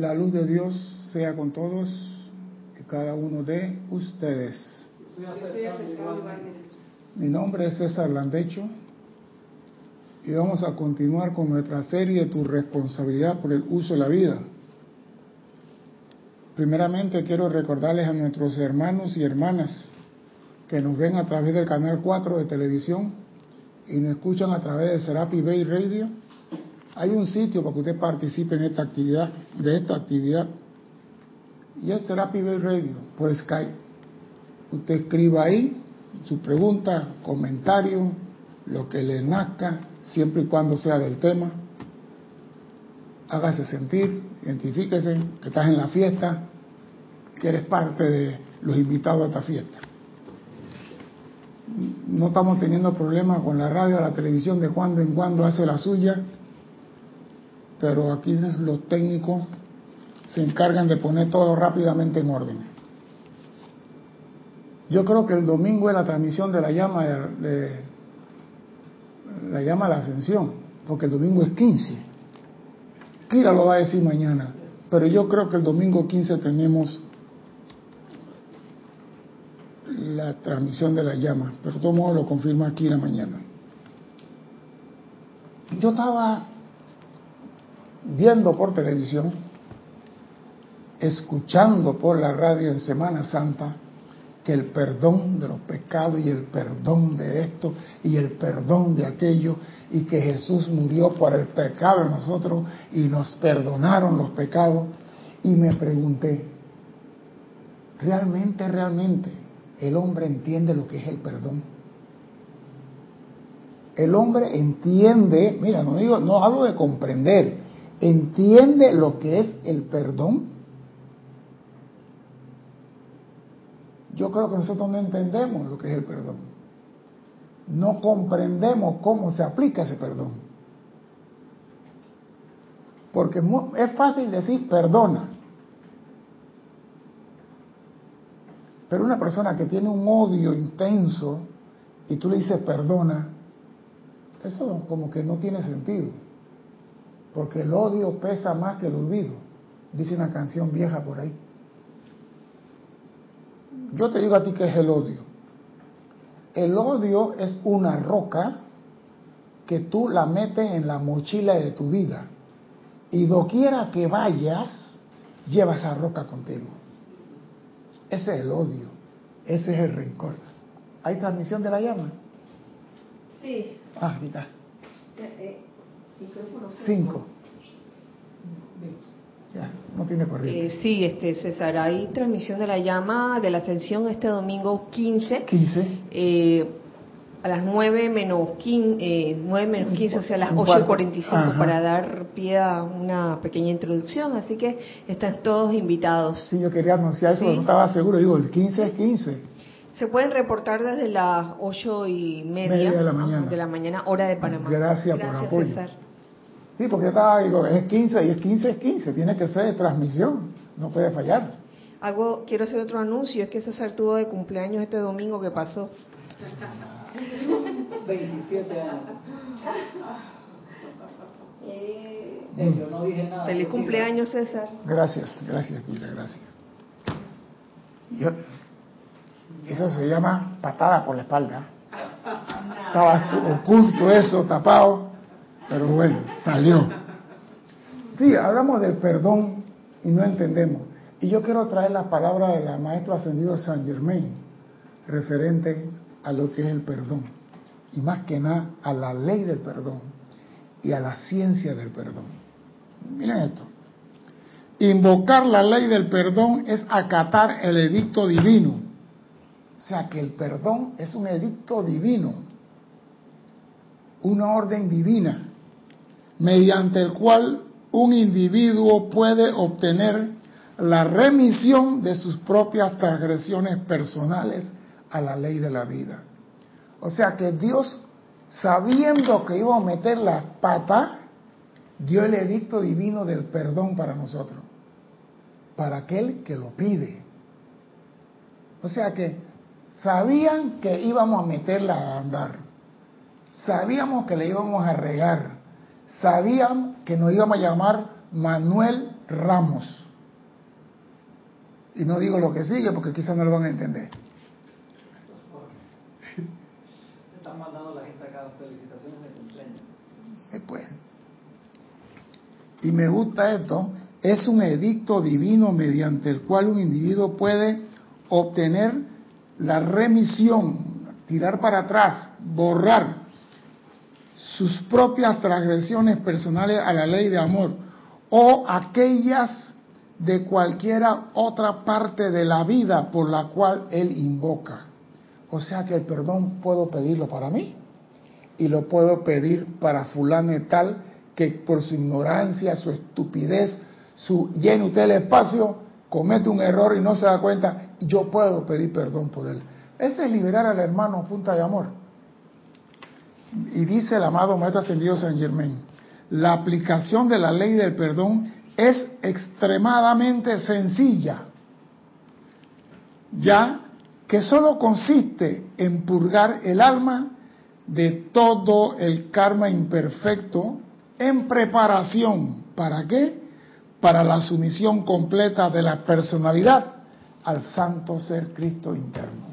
La luz de Dios sea con todos y cada uno de ustedes. Mi nombre es César Landecho y vamos a continuar con nuestra serie Tu responsabilidad por el uso de la vida. Primeramente quiero recordarles a nuestros hermanos y hermanas que nos ven a través del canal 4 de televisión y nos escuchan a través de Serapi Bay Radio. Hay un sitio para que usted participe en esta actividad, de esta actividad, y es Serapi Bay Radio por Skype. Usted escriba ahí su pregunta, comentario, lo que le nazca, siempre y cuando sea del tema. Hágase sentir, identifíquese que estás en la fiesta, que eres parte de los invitados a esta fiesta. No estamos teniendo problemas con la radio la televisión de cuando en cuando hace la suya, pero aquí los técnicos se encargan de poner todo rápidamente en orden. Yo creo que el domingo es la transmisión de la llama de, la llama de la ascensión, porque el domingo es 15. Kira lo va a decir mañana, pero yo creo que el domingo 15 tenemos la transmisión de la llama, pero de todo modo lo confirma Kira mañana. Yo estaba viendo por televisión, escuchando por la radio en Semana Santa, que el perdón de los pecados y el perdón de esto y el perdón de aquello y que Jesús murió por el pecado de nosotros y nos perdonaron los pecados y me pregunté, ¿realmente, realmente el hombre entiende lo que es el perdón? El hombre entiende, mira, no digo, no hablo de comprender, entiende lo que es el perdón. Yo creo que nosotros no entendemos lo que es el perdón. No comprendemos cómo se aplica ese perdón. Porque es fácil decir perdona. Pero una persona que tiene un odio intenso y tú le dices perdona, eso como que no tiene sentido. Porque el odio pesa más que el olvido. Dice una canción vieja por ahí. Yo te digo a ti que es el odio. El odio es una roca que tú la metes en la mochila de tu vida. Y doquiera que vayas, llevas esa roca contigo. Ese es el odio. Ese es el rencor. ¿Hay transmisión de la llama? Sí. Ah, está. Cinco. Ya, no tiene corriente. Eh, sí, este, César, hay transmisión de la llama de la ascensión este domingo 15. 15. Eh, a las 9 menos 15, eh, 9 menos 15, o sea, a las Un 8 y cuarto. 45 Ajá. para dar pie a una pequeña introducción. Así que están todos invitados. Sí, yo quería anunciar eso, Sí. pero no estaba seguro. Digo, el 15 es 15. Se pueden reportar desde las 8 y media, Media de la mañana. de la mañana, hora de Panamá. Gracias por el apoyo. Sí, porque estaba, digo, es 15 y es 15 es 15. Tiene que ser de transmisión. No puede fallar. Hago, quiero hacer otro anuncio, es que César tuvo de cumpleaños este domingo que pasó. 27 años. Eh, yo no dije nada. Feliz cumpleaños, César. Gracias, gracias, Kira, gracias. Yo- eso se llama patada por la espalda. Estaba oculto eso, tapado, pero bueno, salió. Sí, hablamos del perdón y no entendemos. Y yo quiero traer la palabra de la maestra ascendido San Germain, referente a lo que es el perdón. Y más que nada a la ley del perdón y a la ciencia del perdón. Miren esto. Invocar la ley del perdón es acatar el edicto divino. O sea que el perdón es un edicto divino, una orden divina, mediante el cual un individuo puede obtener la remisión de sus propias transgresiones personales a la ley de la vida. O sea que Dios, sabiendo que iba a meter la pata, dio el edicto divino del perdón para nosotros, para aquel que lo pide. O sea que sabían que íbamos a meterla a andar, sabíamos que le íbamos a regar, sabían que nos íbamos a llamar Manuel Ramos. Y no digo lo que sigue porque quizás no lo van a entender. Están mandando la gente acá felicitaciones de cumpleaños. Después. Y me gusta esto, es un edicto divino mediante el cual un individuo puede obtener la remisión, tirar para atrás, borrar sus propias transgresiones personales a la ley de amor o aquellas de cualquiera otra parte de la vida por la cual él invoca. O sea que el perdón puedo pedirlo para mí y lo puedo pedir para fulano tal que por su ignorancia, su estupidez, su lleno usted espacio, comete un error y no se da cuenta, yo puedo pedir perdón por él. Ese es liberar al hermano a punta de amor. Y dice el amado Maestro Ascendido San Germain, la aplicación de la ley del perdón es extremadamente sencilla, ya que solo consiste en purgar el alma de todo el karma imperfecto en preparación. ¿Para qué? Para la sumisión completa de la personalidad al santo ser Cristo interno.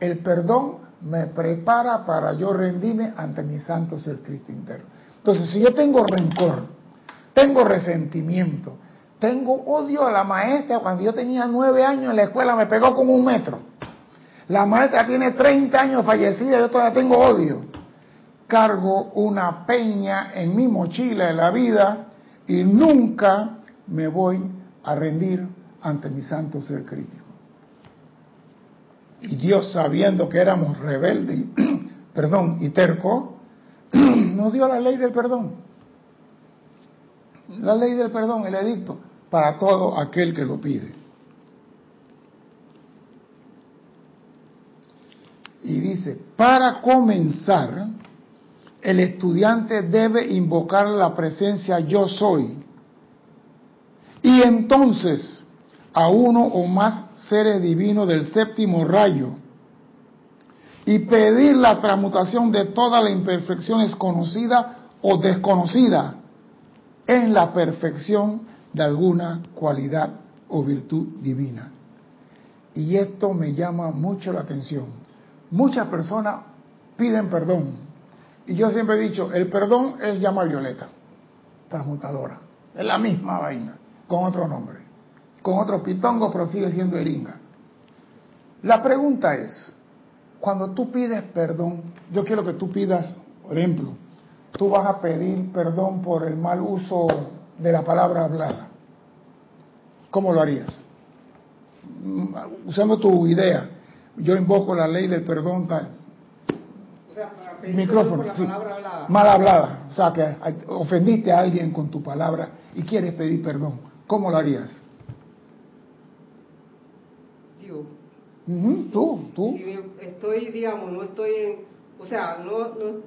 El perdón me prepara para yo rendirme ante mi santo ser Cristo interno. Entonces, si yo tengo rencor, tengo resentimiento, tengo odio a la maestra, cuando yo tenía nueve años en la escuela me pegó con un metro. La maestra tiene 30 años fallecida, yo todavía tengo odio. Cargo una peña en mi mochila de la vida y nunca me voy a rendir ante mi santo ser crítico. Y Dios, sabiendo que éramos rebeldes, perdón, y terco, nos dio la ley del perdón. La ley del perdón, el edicto, para todo aquel que lo pide. Y dice, para comenzar, el estudiante debe invocar la presencia yo soy. Y entonces, a uno o más seres divinos del séptimo rayo y pedir la transmutación de todas las imperfecciones conocidas o desconocidas en la perfección de alguna cualidad o virtud divina. Y esto me llama mucho la atención. Muchas personas piden perdón. Y yo siempre he dicho, el perdón es llama violeta, transmutadora. Es la misma vaina, con otro nombre. Con otro pitongo, pero sigue siendo eringa. La pregunta es, cuando tú pides perdón, yo quiero que tú pidas, por ejemplo, tú vas a pedir perdón por el mal uso de la palabra hablada. ¿Cómo lo harías? Usando tu idea, yo invoco la ley del perdón tal. O sea, para pedir Micrófono, perdón por la sí. palabra hablada. Mal hablada, o sea que ofendiste a alguien con tu palabra y quieres pedir perdón. ¿Cómo lo harías? Tú, tú. si estoy, digamos, no estoy en, o sea, no, no,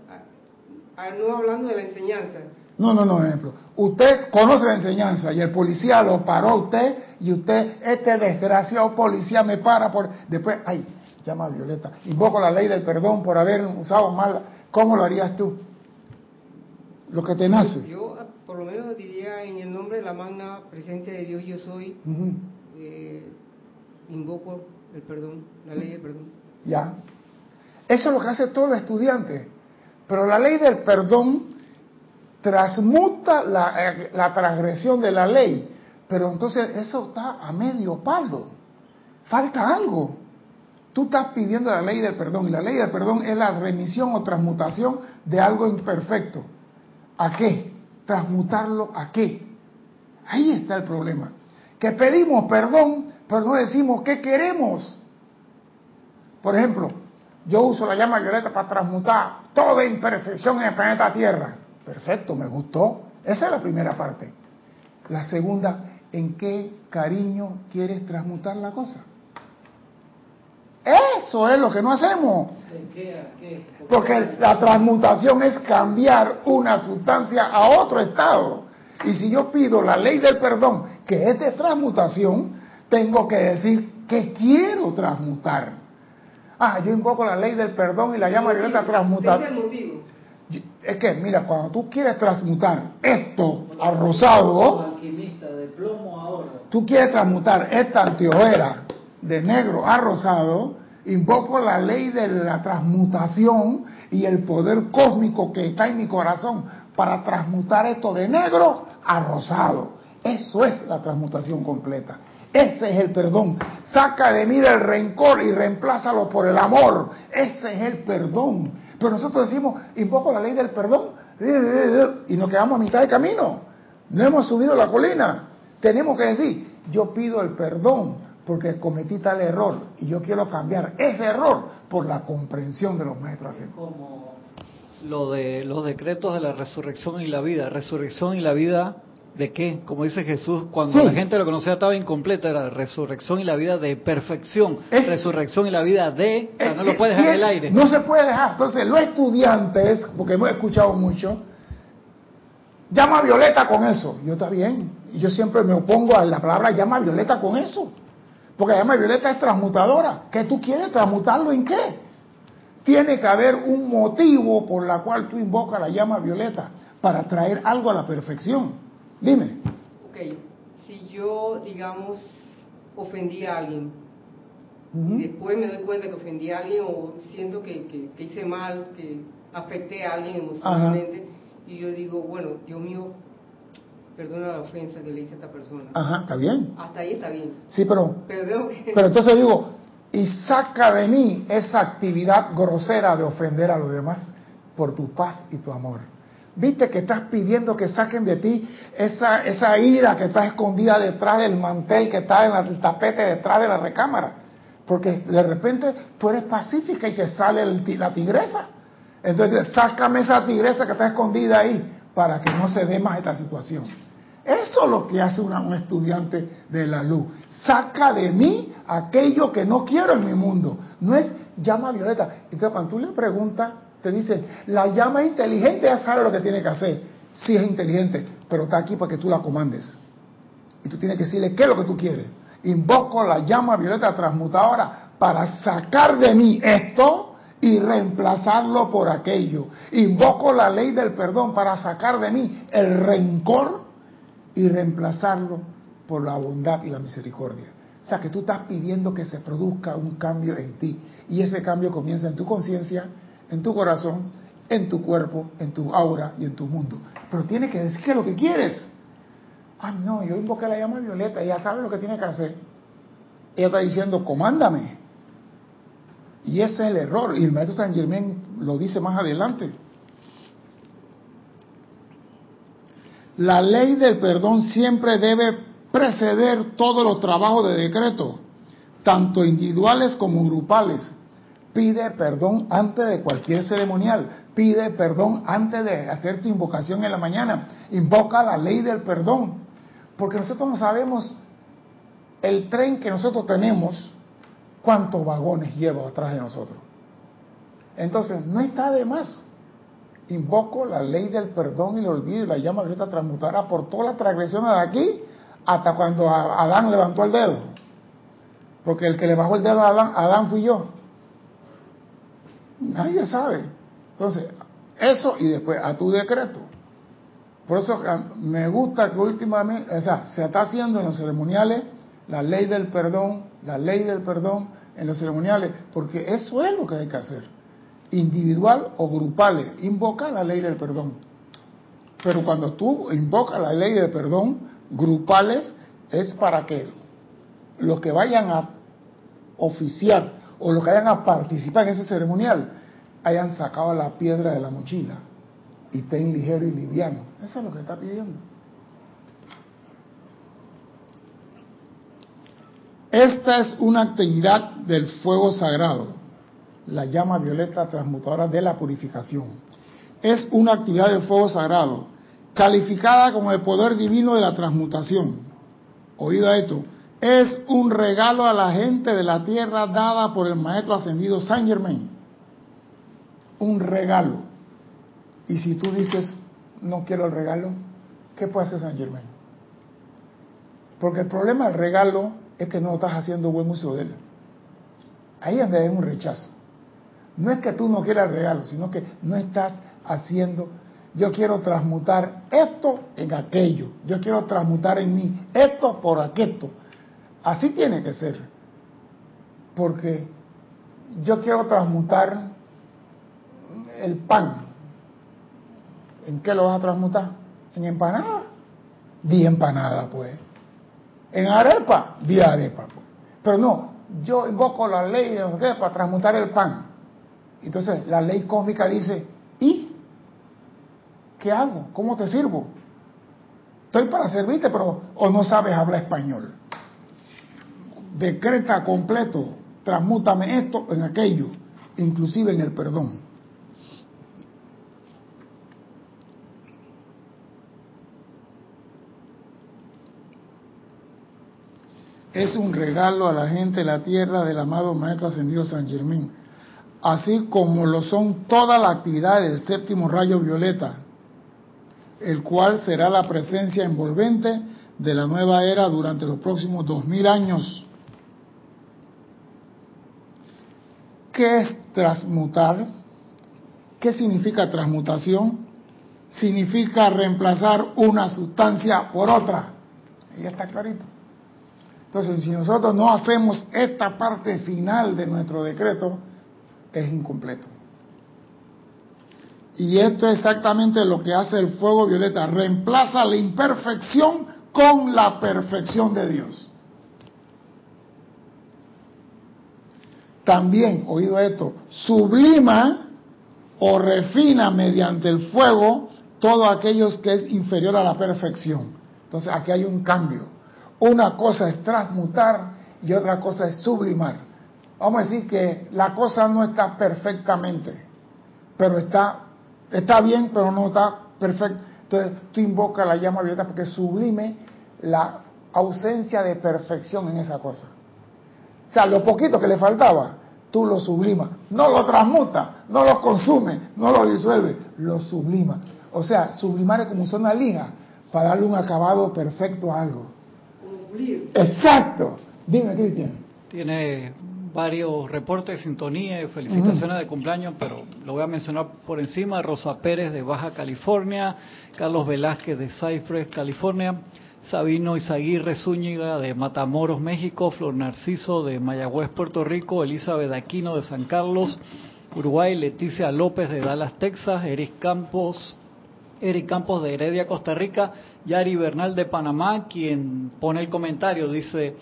a- no hablando de la enseñanza. No, no, no, ejemplo. Usted conoce la enseñanza y el policía lo paró a usted y usted, este desgraciado policía me para por... Después, ay, llama a Violeta. Invoco la ley del perdón por haber usado mal. ¿Cómo lo harías tú? Lo que te nace. Yo, por lo menos, diría en el nombre de la magna presencia de Dios, yo soy, invoco el perdón, la ley del perdón. Ya. Eso es lo que hace todo el estudiante. Pero la ley del perdón transmuta la, eh, la transgresión de la ley. Pero entonces eso está a medio palo. Falta algo. Tú estás pidiendo la ley del perdón y la ley del perdón es la remisión o transmutación de algo imperfecto. ¿A qué? Transmutarlo a qué? Ahí está el problema. Que pedimos perdón, pero no decimos qué queremos. Por ejemplo, yo uso la llama violeta para transmutar toda imperfección en el planeta Tierra. Perfecto, me gustó. Esa es la primera parte. La segunda, ¿en qué cariño quieres transmutar la cosa? Eso es lo que no hacemos. Porque la transmutación es cambiar una sustancia a otro estado. Y si yo pido la ley del perdón, que es de transmutación, tengo que decir que quiero transmutar. Ah, yo invoco la ley del perdón y la llama violeta Ese transmutar. es el motivo. Es que, mira, cuando tú quieres transmutar esto al Los rosado, alquimistas plomo a oro. Tú quieres transmutar esta anteojera de negro a rosado, invoco la ley de la transmutación y el poder cósmico que está en mi corazón para transmutar esto de negro a rosado. Eso es la transmutación completa. Ese es el perdón. Saca de mí el rencor y reemplázalo por el amor. Ese es el perdón. Pero nosotros decimos, invoco la ley del perdón y nos quedamos a mitad de camino. No hemos subido la colina. Tenemos que decir, yo pido el perdón porque cometí tal error y yo quiero cambiar ese error por la comprensión de los maestros. Como lo de los decretos de la resurrección y la vida. Resurrección y la vida ¿De qué? Como dice Jesús, cuando la gente lo conocía estaba incompleta, era resurrección y la vida de perfección. resurrección y la vida de... no lo puedes dejar en el aire. No se puede dejar. Entonces, los estudiantes, porque hemos escuchado mucho, llama a Violeta con eso. Yo está bien. Y yo siempre me opongo a la palabra llama a Violeta con eso. Porque la llama Violeta es transmutadora. ¿Qué tú quieres transmutarlo en qué? Tiene que haber un motivo por la cual tú invocas la llama Violeta para traer algo a la perfección. Dime. Ok, si yo, digamos, ofendí a alguien, después me doy cuenta que ofendí a alguien o siento que, hice mal, que afecté a alguien emocionalmente, y yo digo, bueno, Dios mío, perdona la ofensa que le hice a esta persona. Ajá, está bien. Hasta ahí está bien. Sí, pero, pero entonces digo, y saca de mí esa actividad grosera de ofender a los demás por tu paz y tu amor. Viste que estás pidiendo que saquen de ti esa, esa ira que está escondida detrás del mantel, que está en el tapete detrás de la recámara. Porque de repente tú eres pacífica y te sale la tigresa. Entonces, sácame esa tigresa que está escondida ahí para que no se dé más esta situación. Eso es lo que hace un estudiante de la luz. Saca de mí aquello que no quiero en mi mundo. No es llama violeta. Entonces, cuando tú le preguntas te dicen, la llama inteligente ya sabe lo que tiene que hacer. Sí es inteligente, pero está aquí para que tú la comandes. Y tú tienes que decirle qué es lo que tú quieres. Invoco la llama violeta transmutadora para sacar de mí esto y reemplazarlo por aquello. Invoco la ley del perdón para sacar de mí el rencor y reemplazarlo por la bondad y la misericordia. O sea que tú estás pidiendo que se produzca un cambio en ti y ese cambio comienza en tu conciencia en tu corazón, en tu cuerpo, en tu aura y en tu mundo. Pero tienes que decir que lo que quieres. Ah, no, yo invoqué la llama violeta, ella sabe lo que tiene que hacer. Ella está diciendo, comándame. Y ese es el error. Y el maestro San Germán lo dice más adelante. La ley del perdón siempre debe preceder todos los trabajos de decreto, tanto individuales como grupales, Pide perdón antes de cualquier ceremonial. Pide perdón antes de hacer tu invocación en la mañana. Invoca la ley del perdón. Porque nosotros no sabemos el tren que nosotros tenemos, cuántos vagones lleva atrás de nosotros. Entonces, no está de más. Invoco la ley del perdón y lo olvido y la llama ahorita transmutará por todas las transgresiones de aquí hasta cuando Adán levantó el dedo. Porque el que le bajó el dedo a Adán, Adán fui yo. Nadie sabe. Entonces, eso y después a tu decreto. Por eso me gusta que últimamente, o sea, se está haciendo en los ceremoniales la ley del perdón, la ley del perdón en los ceremoniales, porque eso es lo que hay que hacer. Individual o grupales, invoca la ley del perdón. Pero cuando tú invocas la ley del perdón, grupales, es para que los que vayan a oficiar o los que vayan a participar en ese ceremonial hayan sacado la piedra de la mochila y estén ligero y liviano. Eso es lo que está pidiendo. Esta es una actividad del fuego sagrado, la llama violeta transmutadora de la purificación. Es una actividad del fuego sagrado, calificada como el poder divino de la transmutación. Oído esto, es un regalo a la gente de la tierra dada por el maestro ascendido Saint Germain. Un regalo. Y si tú dices, no quiero el regalo, ¿qué puede hacer Saint Germain? Porque el problema del regalo es que no estás haciendo buen uso de él. Ahí es donde hay un rechazo. No es que tú no quieras el regalo, sino que no estás haciendo yo quiero transmutar esto en aquello, yo quiero transmutar en mí esto por aquello. Así tiene que ser, porque yo quiero transmutar el pan. ¿En qué lo vas a transmutar? ¿En empanada? Di empanada, pues. ¿En arepa? Di arepa, pues. Pero no, yo invoco la ley de para transmutar el pan. Entonces la ley cósmica dice, ¿y qué hago? ¿Cómo te sirvo? Estoy para servirte, pero o no sabes hablar español. Decreta completo, transmútame esto en aquello, inclusive en el perdón. es un regalo a la gente de la tierra del amado Maestro Ascendido San Germán, así como lo son todas las actividades del séptimo rayo violeta, el cual será la presencia envolvente de la nueva era durante los próximos dos mil años. ¿Qué es transmutar? ¿Qué significa transmutación? Significa reemplazar una sustancia por otra. Ahí está clarito. Entonces, si nosotros no hacemos esta parte final de nuestro decreto, es incompleto. Y esto es exactamente lo que hace el fuego violeta, reemplaza la imperfección con la perfección de Dios. También, oído esto, sublima o refina mediante el fuego todo aquello que es inferior a la perfección. Entonces aquí hay un cambio. Una cosa es transmutar y otra cosa es sublimar. Vamos a decir que la cosa no está perfectamente, pero está, está bien, pero no está perfecto. Entonces tú invocas la llama violeta porque sublime la ausencia de perfección en esa cosa. O sea, lo poquito que le faltaba, tú lo sublimas. No lo transmuta, no lo consume, no lo disuelve, lo sublima. O sea, sublimar es como usar una liga para darle un acabado perfecto a algo. Exacto. Dime, Cristian. Tiene varios reportes sintonía y felicitaciones de cumpleaños, pero lo voy a mencionar por encima. Rosa Pérez de Baja California, Carlos Velázquez de Cypress, California, Sabino Izaguirre Zúñiga de Matamoros, México, Flor Narciso de Mayagüez, Puerto Rico, Elizabeth Aquino de San Carlos, Uruguay, Leticia López de Dallas, Texas, Eric Campos, Eric Campos de Heredia, Costa Rica, Yari Bernal de Panamá, quien pone el comentario, dice,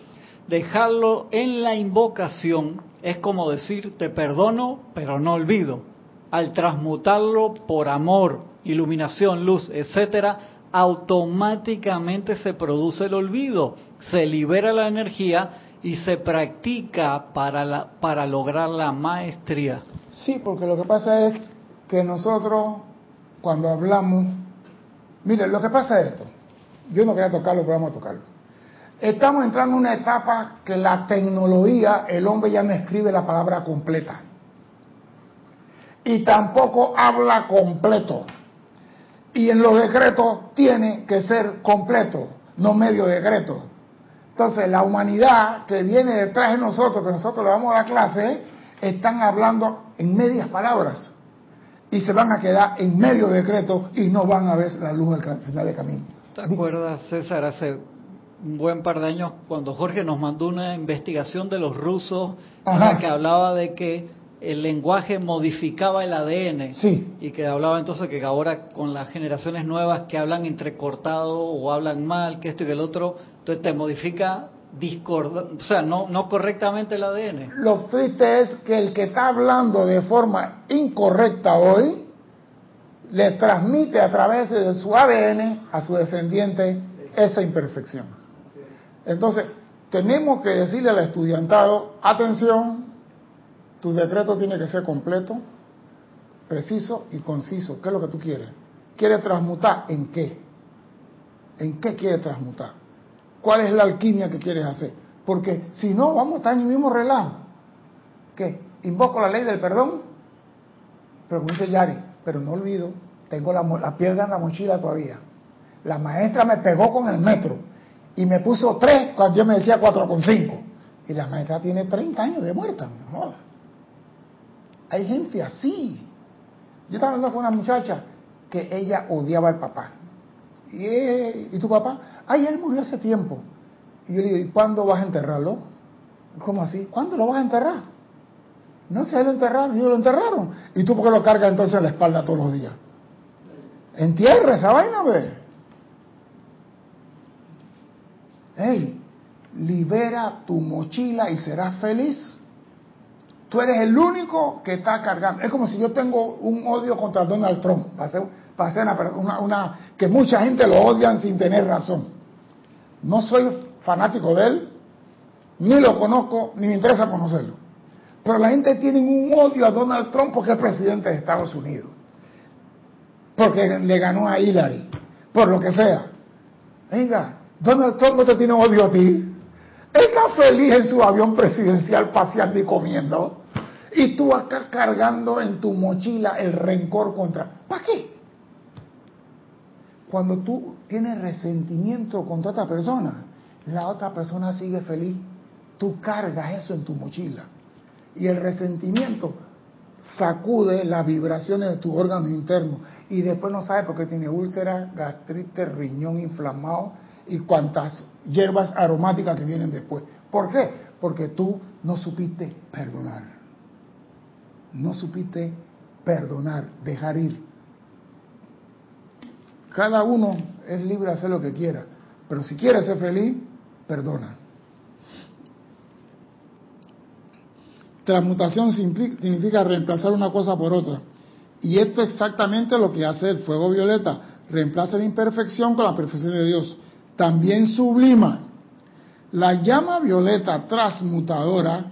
dejarlo en la invocación es como decir, te perdono, pero no olvido. Al transmutarlo por amor, iluminación, luz, etcétera, automáticamente se produce el olvido, se libera la energía y se practica para, la, para lograr la maestría. Sí, porque lo que pasa es que nosotros cuando hablamos, mire, lo que pasa es esto, yo no quería tocarlo, pero vamos a tocarlo. Estamos entrando en una etapa que la tecnología, el hombre ya no escribe la palabra completa. Y tampoco habla completo. Y en los decretos tiene que ser completo, no medio decreto. Entonces, la humanidad que viene detrás de nosotros, que nosotros le vamos a dar clase, están hablando en medias palabras y se van a quedar en medio decreto y no van a ver la luz al final del camino. ¿Te acuerdas, César, hace un buen par de años cuando Jorge nos mandó una investigación de los rusos en la que hablaba de que el lenguaje modificaba el ADN sí. y que hablaba entonces que ahora con las generaciones nuevas que hablan entrecortado o hablan mal, que esto y que el otro, entonces te modifica discorda, o sea, no, no correctamente el ADN. Lo triste es que el que está hablando de forma incorrecta hoy le transmite a través de su ADN a su descendiente esa imperfección. Entonces, tenemos que decirle al estudiantado, atención, tu decreto tiene que ser completo, preciso y conciso. ¿Qué es lo que tú quieres? ¿Quieres transmutar en qué? ¿En qué quieres transmutar? cuál es la alquimia que quieres hacer. Porque si no, vamos a estar en el mismo relajo. ¿Qué? Invoco la ley del perdón. Dice Yari, pero no olvido, tengo la, la piedra en la mochila todavía. La maestra me pegó con el metro y me puso tres cuando yo me decía cuatro con cinco. Y la maestra tiene 30 años de muerta, Hay gente así. Yo estaba hablando con una muchacha que ella odiaba al papá. ¿Y, eh, ¿Y tu papá? Ay, él murió hace tiempo. Y yo le digo, ¿y cuándo vas a enterrarlo? ¿Cómo así? ¿Cuándo lo vas a enterrar? No sé, lo enterraron, yo lo enterraron. ¿Y tú por qué lo cargas entonces en la espalda todos los días? Entierra esa vaina, ve. Hey, libera tu mochila y serás feliz. Tú eres el único que está cargando. Es como si yo tengo un odio contra Donald Trump. Para ser, una, una, que mucha gente lo odian sin tener razón. No soy fanático de él, ni lo conozco, ni me interesa conocerlo. Pero la gente tiene un odio a Donald Trump porque es presidente de Estados Unidos. Porque le ganó a Hillary. Por lo que sea. Venga, Donald Trump no te tiene odio a ti. Está feliz en su avión presidencial paseando y comiendo. Y tú acá cargando en tu mochila el rencor contra... ¿Para qué? Cuando tú tienes resentimiento contra otra persona, la otra persona sigue feliz. Tú cargas eso en tu mochila. Y el resentimiento sacude las vibraciones de tu órgano interno. Y después no sabe por qué tiene úlcera, gastritis, riñón inflamado y cuantas hierbas aromáticas que vienen después. ¿Por qué? Porque tú no supiste perdonar. No supiste perdonar, dejar ir. Cada uno es libre de hacer lo que quiera, pero si quiere ser feliz, perdona. Transmutación significa reemplazar una cosa por otra. Y esto es exactamente lo que hace el fuego violeta. Reemplaza la imperfección con la perfección de Dios también sublima. La llama violeta transmutadora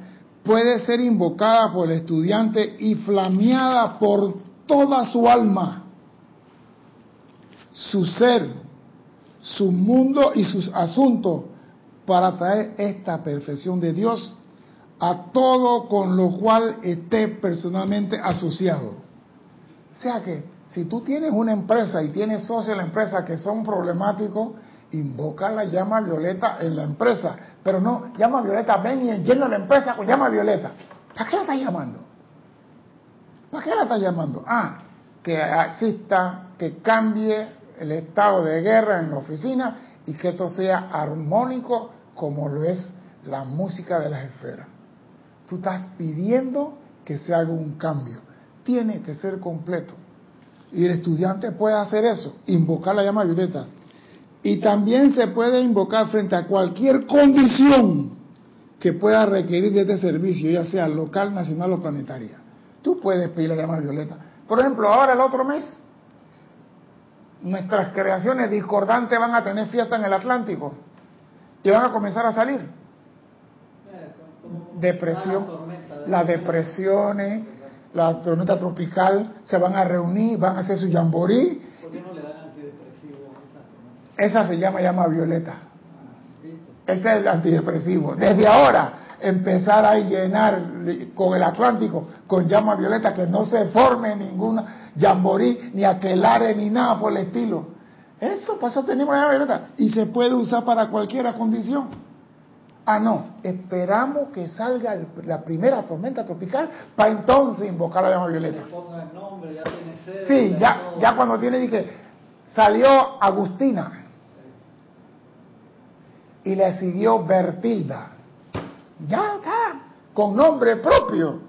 puede ser invocada por el estudiante y flameada por toda su alma, su ser, su mundo y sus asuntos para traer esta perfección de Dios a todo con lo cual esté personalmente asociado. O sea que si tú tienes una empresa y tienes socios en la empresa que son problemáticos, invoca la llama violeta en la empresa. Pero no, llama violeta, ven y llena la empresa con llama violeta. ¿Para qué la estás llamando? ¿Para qué la estás llamando? Ah, que exista, que cambie el estado de guerra en la oficina y que esto sea armónico como lo es la música de las esferas. Tú estás pidiendo que se haga un cambio. Tiene que ser completo. Y el estudiante puede hacer eso, invocar la llama violeta y también se puede invocar frente a cualquier condición que pueda requerir de este servicio, ya sea local, nacional o planetaria. Tú puedes pedir la llama violeta. Por ejemplo, ahora el otro mes, nuestras creaciones discordantes van a tener fiesta en el Atlántico y van a comenzar a salir. Depresión, las depresiones, la tormenta tropical se van a reunir, van a hacer su jamborí. Esa se llama llama violeta. Ese es el antidepresivo. Desde ahora, empezar a llenar con el Atlántico, con llama violeta, que no se forme ninguna jamborí, ni aquelare, ni nada por el estilo. Eso pasa, tenemos llama violeta. Y se puede usar para cualquier condición. Ah, no, esperamos que salga la primera tormenta tropical para entonces invocar la llama violeta. sí, ya, ya cuando tiene, que salió Agustina y le siguió Bertilda. Ya está, con nombre propio,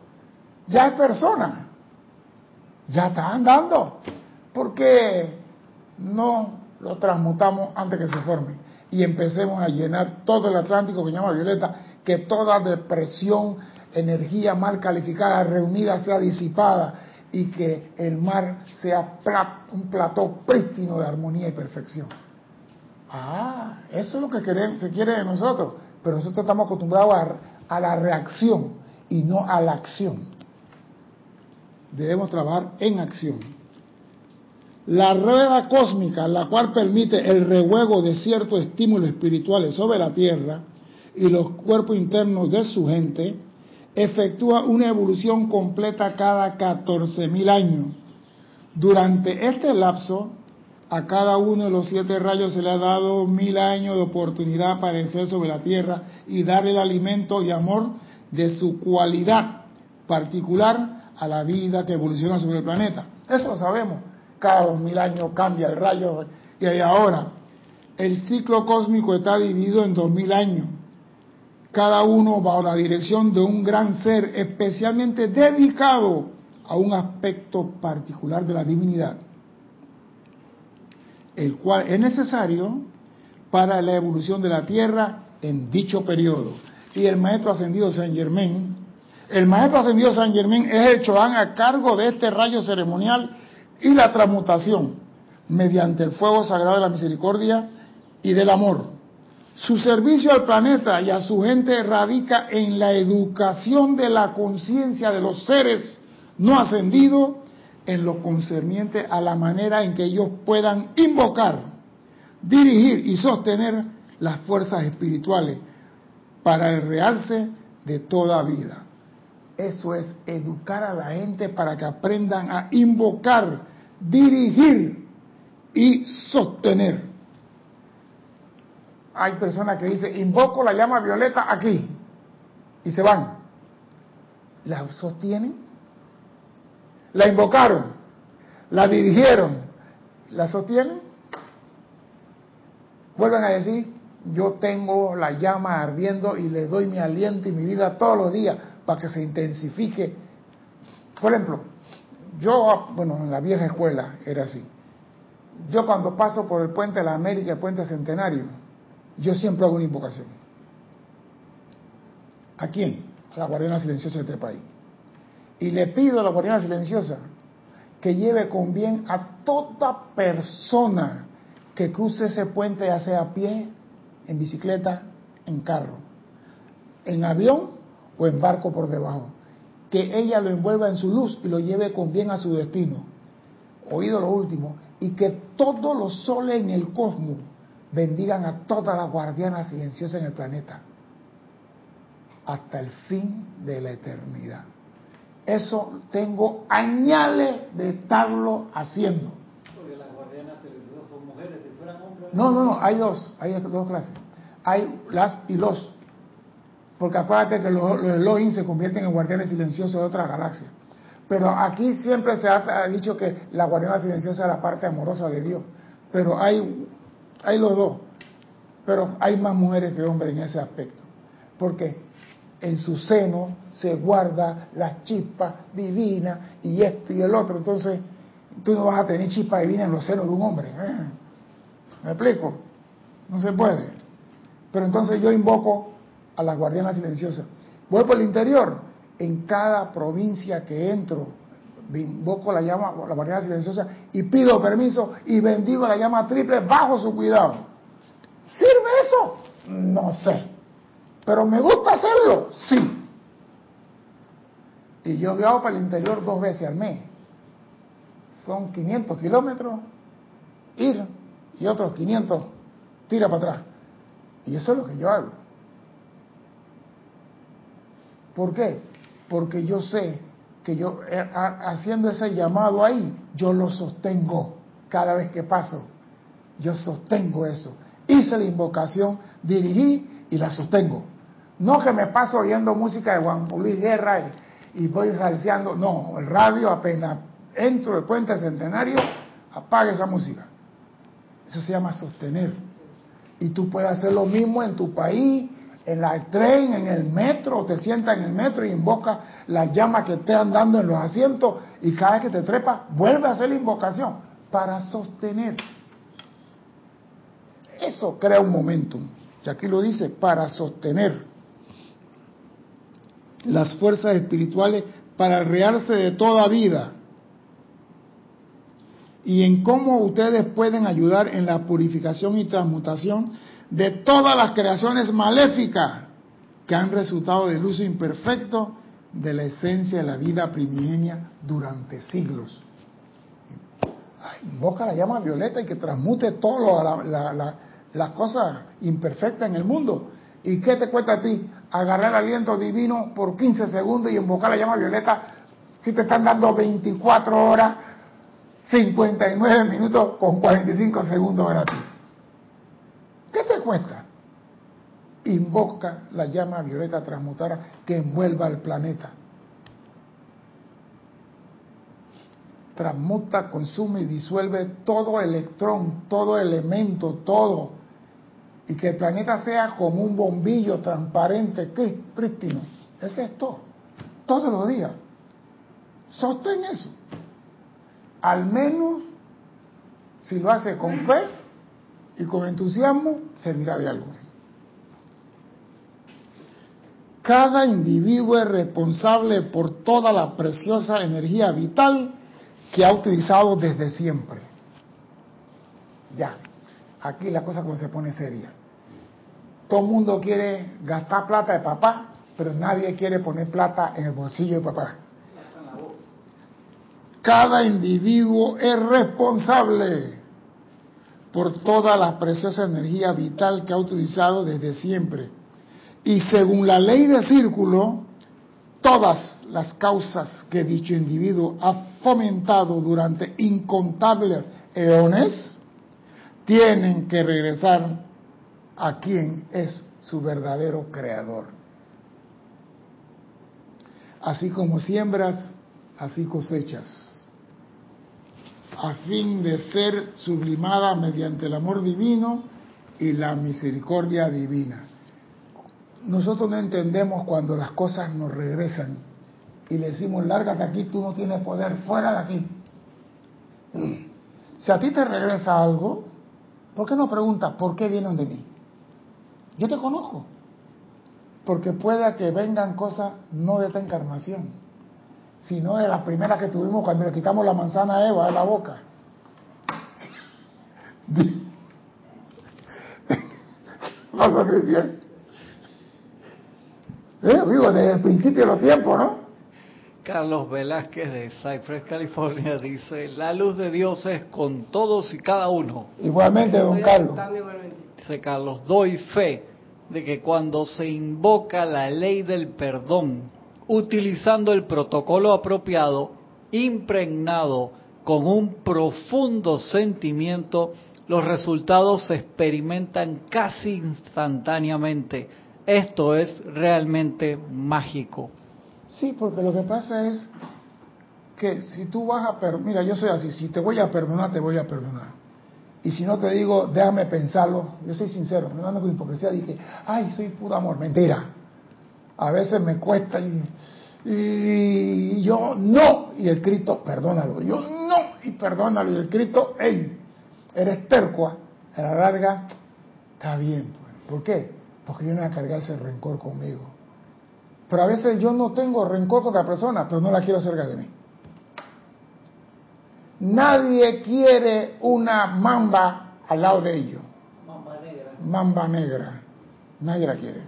ya es persona, ya está andando. porque no lo transmutamos antes que se forme? Y empecemos a llenar todo el Atlántico que llama Violeta, que toda depresión, energía mal calificada, reunida, sea disipada y que el mar sea un plató prístino de armonía y perfección. Ah, eso es lo que se quiere de nosotros, pero nosotros estamos acostumbrados a, la reacción y no a la acción. Debemos trabajar en acción. La rueda cósmica, la cual permite el rehuego de ciertos estímulos espirituales sobre la Tierra y los cuerpos internos de su gente, efectúa una evolución completa cada 14.000 años. Durante este lapso, a cada uno de los siete rayos se le ha dado mil años de oportunidad para aparecer sobre la tierra y dar el alimento y amor de su cualidad particular a la vida que evoluciona sobre el planeta. Eso lo sabemos, cada dos mil años cambia el rayo. Y ahora, el ciclo cósmico está dividido en dos mil años, cada uno bajo la dirección de un gran ser especialmente dedicado a un aspecto particular de la divinidad, el cual es necesario para la evolución de la Tierra en dicho periodo. Y el maestro ascendido San Germain, el maestro ascendido San Germain es el Choán a cargo de este rayo ceremonial y la transmutación mediante el fuego sagrado de la misericordia y del amor. Su servicio al planeta y a su gente radica en la educación de la conciencia de los seres no ascendidos en lo concerniente a la manera en que ellos puedan invocar, dirigir y sostener las fuerzas espirituales para el de toda vida. Eso es educar a la gente para que aprendan a invocar, dirigir y sostener. Hay personas que dicen, invoco la llama violeta aquí, y se van. ¿La sostienen? La invocaron, la dirigieron, la sostienen. Vuelven a decir, yo tengo la llama ardiendo y le doy mi aliento y mi vida todos los días para que se intensifique. Por ejemplo, yo, bueno, en la vieja escuela era así. Yo cuando paso por el puente de la América, el puente Centenario, yo siempre hago una invocación. ¿A quién? A la guardiana silenciosa de este país. Y le pido a la guardiana silenciosa que lleve con bien a toda persona que cruce ese puente, ya sea a pie, en bicicleta, en carro, en avión o en barco por debajo. Que ella lo envuelva en su luz y lo lleve con bien a su destino. Oído lo último. Y que todos los soles en el cosmos bendigan a todas las guardianas silenciosas en el planeta. Hasta el fin de la eternidad. Eso tengo añales de estarlo haciendo. Porque las guardianas son mujeres, si fueran hombres. No, no, no, hay dos, hay dos clases. Hay las y los. Porque acuérdate que los, los Elohim se convierten en guardianes silenciosos de otra galaxia. Pero aquí siempre se ha dicho que la guardiana silenciosa es la parte amorosa de Dios. Pero hay, hay los dos. Pero hay más mujeres que hombres en ese aspecto. Porque en su seno se guarda la chispa divina y esto y el otro. Entonces, tú no vas a tener chispa divina en los senos de un hombre. ¿eh? ¿Me explico? No se puede. Pero entonces yo invoco a la guardiana silenciosa. Voy por el interior. En cada provincia que entro, invoco la llama, la guardiana silenciosa y pido permiso y bendigo la llama triple bajo su cuidado. ¿Sirve eso? No sé. Pero me gusta hacerlo, sí. Y yo viajo para el interior dos veces al mes. Son 500 kilómetros ir y otros 500 tira para atrás. Y eso es lo que yo hago. ¿Por qué? Porque yo sé que yo eh, haciendo ese llamado ahí, yo lo sostengo cada vez que paso. Yo sostengo eso. Hice la invocación, dirigí y la sostengo. No que me paso oyendo música de Juan Luis Guerra y, voy salseando. No, el radio apenas entro del puente centenario, apaga esa música. Eso se llama sostener. Y tú puedes hacer lo mismo en tu país, en el tren, en el metro, te sientas en el metro y invoca la llama que te dando en los asientos y cada vez que te trepa, vuelve a hacer la invocación para sostener. Eso crea un momentum. Y aquí lo dice, para sostener las fuerzas espirituales para rearse de toda vida y en cómo ustedes pueden ayudar en la purificación y transmutación de todas las creaciones maléficas que han resultado del uso imperfecto de la esencia de la vida primigenia durante siglos. invoca la llama violeta y que transmute todas las cosas imperfectas en el mundo. ¿Y qué te cuesta a ti? agarrar aliento divino por 15 segundos y invocar la llama violeta si te están dando 24 horas, 59 minutos con 45 segundos gratis. ¿Qué te cuesta? Invoca la llama violeta transmutada que envuelva al planeta. transmuta, consume y disuelve todo electrón, todo elemento, todo. Y que el planeta sea como un bombillo transparente, prístino. Es todo. Todos los días. Sostén eso. Al menos si lo hace con fe y con entusiasmo, servirá de algo. Cada individuo es responsable por toda la preciosa energía vital que ha utilizado desde siempre. Ya, aquí la cosa se pone seria. Todo el mundo quiere gastar plata de papá, pero nadie quiere poner plata en el bolsillo de papá. Cada individuo es responsable por toda la preciosa energía vital que ha utilizado desde siempre y según la ley de círculo, todas las causas que dicho individuo ha fomentado durante incontables eones tienen que regresar a quien es su verdadero creador. Así como siembras, así cosechas a fin de ser sublimada mediante el amor divino y la misericordia divina nosotros no entendemos cuando las cosas nos regresan y le decimos, lárgate aquí, tú no tienes poder, fuera de aquí. Si a ti te regresa algo, ¿por qué no preguntas por qué vienen de mí? Yo te conozco, porque puede que vengan cosas no de esta encarnación, sino de las primeras que tuvimos cuando le quitamos la manzana a Eva de la boca. ¿Pasa, Cristian? ¿Eh? Desde el principio de los tiempos, ¿no? Carlos Velázquez de Cypress, California, dice, la luz de Dios es con todos y cada uno. Igualmente, don Carlos. Dice Carlos, doy fe de que cuando se invoca la ley del perdón, utilizando el protocolo apropiado, impregnado con un profundo sentimiento, los resultados se experimentan casi instantáneamente esto es realmente mágico. Sí, porque lo que pasa es que si tú vas a perdonar, mira, yo soy así, si te voy a perdonar, te voy a perdonar. Y si no te digo, déjame pensarlo, yo soy sincero, no ando con hipocresía, dije, ay, soy puro amor, mentira. A veces me cuesta y, y yo no, y el Cristo, perdónalo, yo no, y perdónalo, y el Cristo, hey, eres tercua, a la larga, está bien, pues. ¿por qué? porque yo no voy a ese rencor conmigo. Pero a veces yo no tengo rencor contra la persona, pero no la quiero cerca de mí. Nadie quiere una mamba al lado de ellos. Mamba negra. Mamba negra. Nadie la quiere.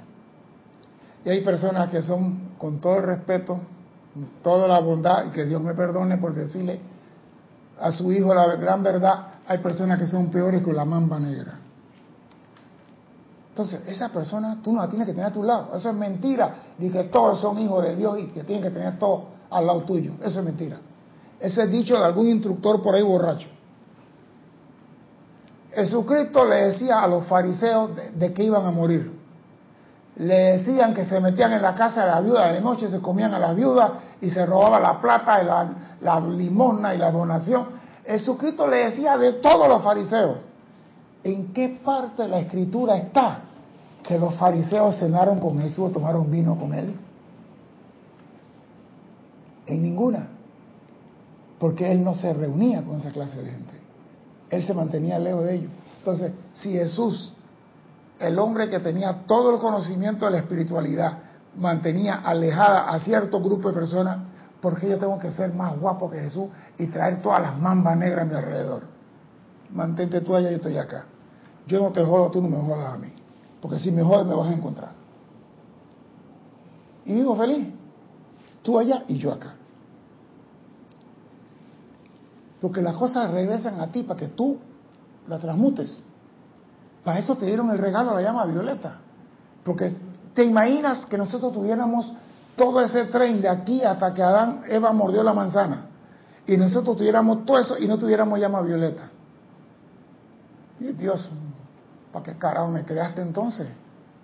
Y hay personas que son, con todo el respeto, toda la bondad, y que Dios me perdone por decirle a su hijo la gran verdad, hay personas que son peores que la mamba negra. Entonces, esa persona tú no la tienes que tener a tu lado. Eso es mentira. De que todos son hijos de Dios y que tienen que tener todo al lado tuyo. Eso es mentira. Ese es dicho de algún instructor por ahí borracho. Jesucristo le decía a los fariseos de, que iban a morir. Le decían que se metían en la casa de la viuda de noche, se comían a la viuda y se robaban la plata y la, la limosna y la donación. Jesucristo le decía de todos los fariseos. ¿En qué parte de la escritura está que los fariseos cenaron con Jesús o tomaron vino con él? En ninguna. Porque él no se reunía con esa clase de gente. Él se mantenía lejos de ellos. Entonces, si Jesús, el hombre que tenía todo el conocimiento de la espiritualidad, mantenía alejada a cierto grupo de personas, ¿por qué yo tengo que ser más guapo que Jesús y traer todas las mambas negras a mi alrededor? Mantente tú allá yo estoy acá. Yo no te jodo, tú no me jodas a mí. Porque si me jodes me vas a encontrar. Y vivo feliz. Tú allá y yo acá. Porque las cosas regresan a ti para que tú las transmutes. Para eso te dieron el regalo de la llama violeta. Porque te imaginas que nosotros tuviéramos todo ese tren de aquí hasta que Adán, Eva mordió la manzana. Y nosotros tuviéramos todo eso y no tuviéramos llama violeta. Dios, ¿Para qué carajo me creaste entonces?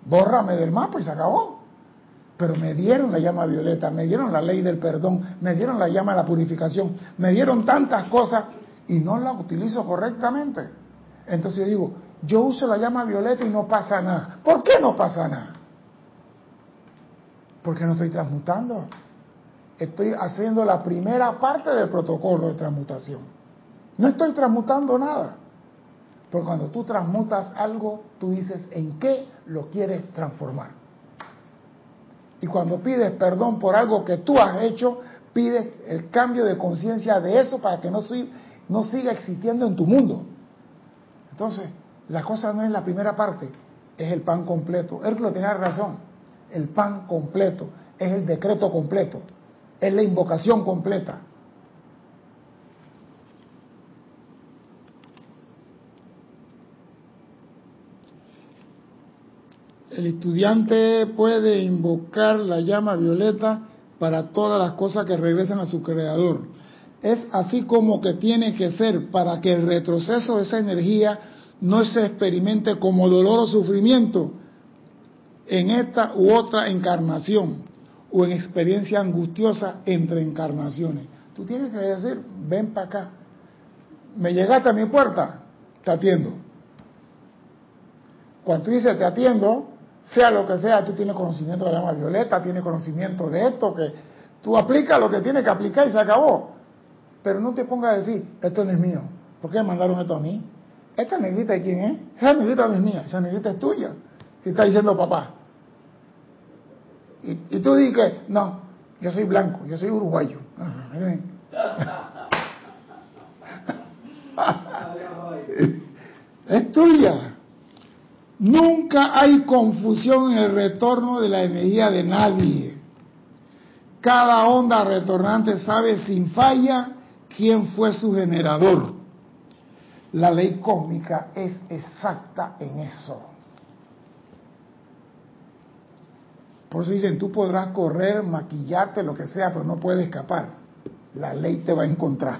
Bórrame del mapa y se acabó. pero me dieron la llama violeta, me dieron la ley del perdón, me dieron la llama de la purificación, me dieron tantas cosas y no la utilizo correctamente. Entonces yo digo, yo uso la llama violeta y no pasa nada. ¿Por qué no pasa nada? Porque no estoy transmutando. Estoy haciendo la primera parte del protocolo de transmutación. No estoy transmutando nada. Porque cuando tú transmutas algo, tú dices en qué lo quieres transformar. Y cuando pides perdón por algo que tú has hecho, pides el cambio de conciencia de eso para que no, no siga existiendo en tu mundo. Entonces, la cosa no es la primera parte, es el pan completo. Lo tenía razón. El pan completo es el decreto completo, es la invocación completa. El estudiante puede invocar la llama violeta para todas las cosas que regresan a su creador. Es así como que tiene que ser para que el retroceso de esa energía no se experimente como dolor o sufrimiento en esta u otra encarnación o en experiencia angustiosa entre encarnaciones. Tú tienes que decir, ven para acá. Me llegaste a mi puerta, te atiendo. Cuando tú dices te atiendo, sea lo que sea, tú tienes conocimiento de la llama violeta, tienes conocimiento de esto, que tú aplicas lo que tienes que aplicar y se acabó. Pero no te pongas a decir, esto no es mío. ¿Por qué me mandaron esto a mí? ¿Esta negrita de quién es? Esa negrita no es mía, esa negrita es tuya. Si está diciendo papá. Y, tú dices, no, yo soy blanco, yo soy uruguayo. es tuya. Nunca hay confusión en el retorno de la energía de nadie. Cada onda retornante sabe sin falla quién fue su generador. La ley cósmica es exacta en eso. Por eso dicen, tú podrás correr, maquillarte, lo que sea, pero no puedes escapar. La ley te va a encontrar.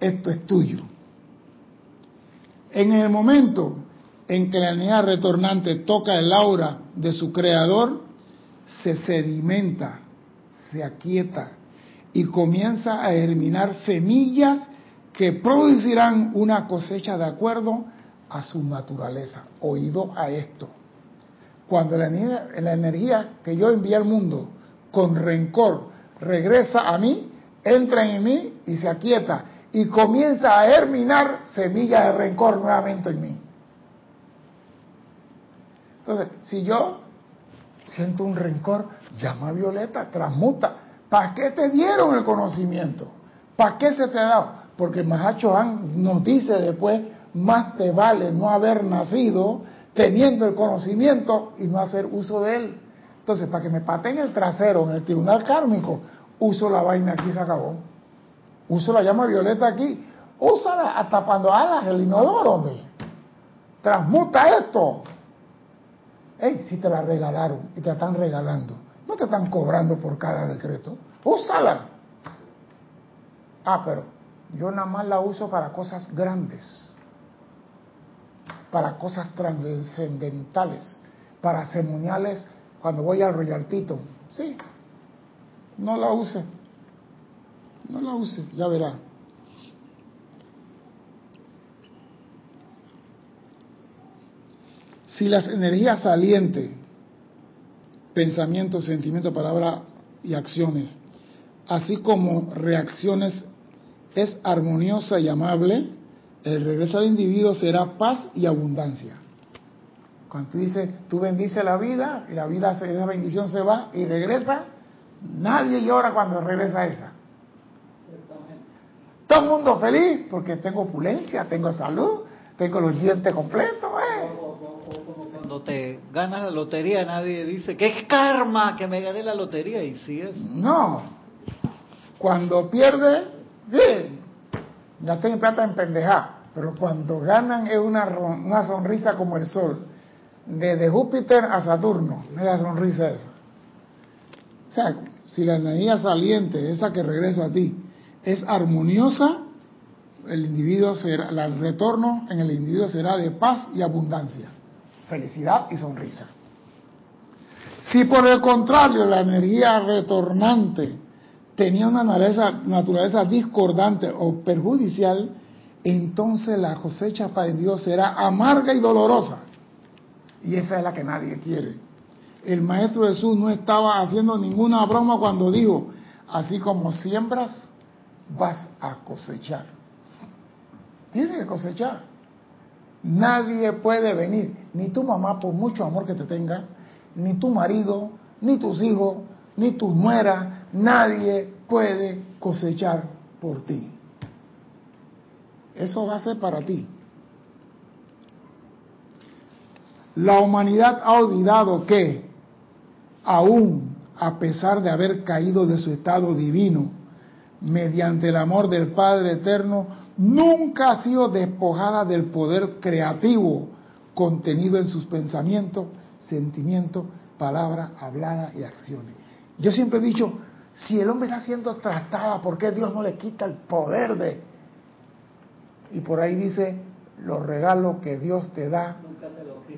Esto es tuyo. En el momento en que la energía retornante toca el aura de su creador, se sedimenta, se aquieta y comienza a germinar semillas que producirán una cosecha de acuerdo a su naturaleza. Oído a esto. Cuando la energía, la energía que yo envío al mundo con rencor regresa a mí, entra en mí y se aquieta y comienza a germinar semillas de rencor nuevamente en mí. Entonces, si yo siento un rencor, llama Violeta, transmuta. ¿Para qué te dieron el conocimiento? ¿Para qué se te ha dado? Porque Mahacho Han nos dice después, más te vale no haber nacido teniendo el conocimiento y no hacer uso de él. Entonces, para que me pateen el trasero en el tribunal kármico, uso la vaina aquí, se acabó. Uso la llama violeta aquí. Úsala hasta cuando hagas el inodoro, hombre. Transmuta esto. Hey, si te la regalaron y te la están regalando, no te están cobrando por cada decreto, úsala. Ah, pero yo nada más la uso para cosas grandes, para cosas trascendentales, para ceremoniales cuando voy al Royaltito. Sí, no la use, no la use, ya verá. Si las energías salientes, pensamientos, sentimientos, palabras y acciones, así como reacciones, es armoniosa y amable, el regreso del individuo será paz y abundancia. Cuando tú dices, tú bendices la vida y la vida, esa bendición se va y regresa, nadie llora cuando regresa esa. Todo el mundo feliz porque tengo opulencia, tengo salud, tengo los dientes completos. Eh te ganas la lotería nadie dice que es karma que me gané la lotería y si es. No. Cuando pierde, bien. Ya tengo plata en pendeja. Pero cuando ganan es una, una sonrisa como el sol. Desde Júpiter a Saturno. Mira la sonrisa esa. O sea, si la energía saliente, esa que regresa a ti, es armoniosa, el individuo será, el retorno en el individuo será de paz y abundancia felicidad y sonrisa. Si por el contrario la energía retornante tenía una naturaleza, discordante o perjudicial, entonces la cosecha para Dios será amarga y dolorosa. Y esa es la que nadie quiere. El Maestro Jesús no estaba haciendo ninguna broma cuando dijo, así como siembras, vas a cosechar. Tienes que cosechar. Nadie puede venir, ni tu mamá, por mucho amor que te tenga, ni tu marido, ni tus hijos, ni tus nueras, nadie puede cosechar por ti. Eso va a ser para ti. La humanidad ha olvidado que, aún a pesar de haber caído de su estado divino, mediante el amor del Padre Eterno, nunca ha sido despojada del poder creativo contenido en sus pensamientos, sentimientos, palabras habladas y acciones. Yo siempre he dicho, si el hombre está siendo tratado, ¿por qué Dios no le quita el poder de... Y por ahí dice, los regalos que Dios te da,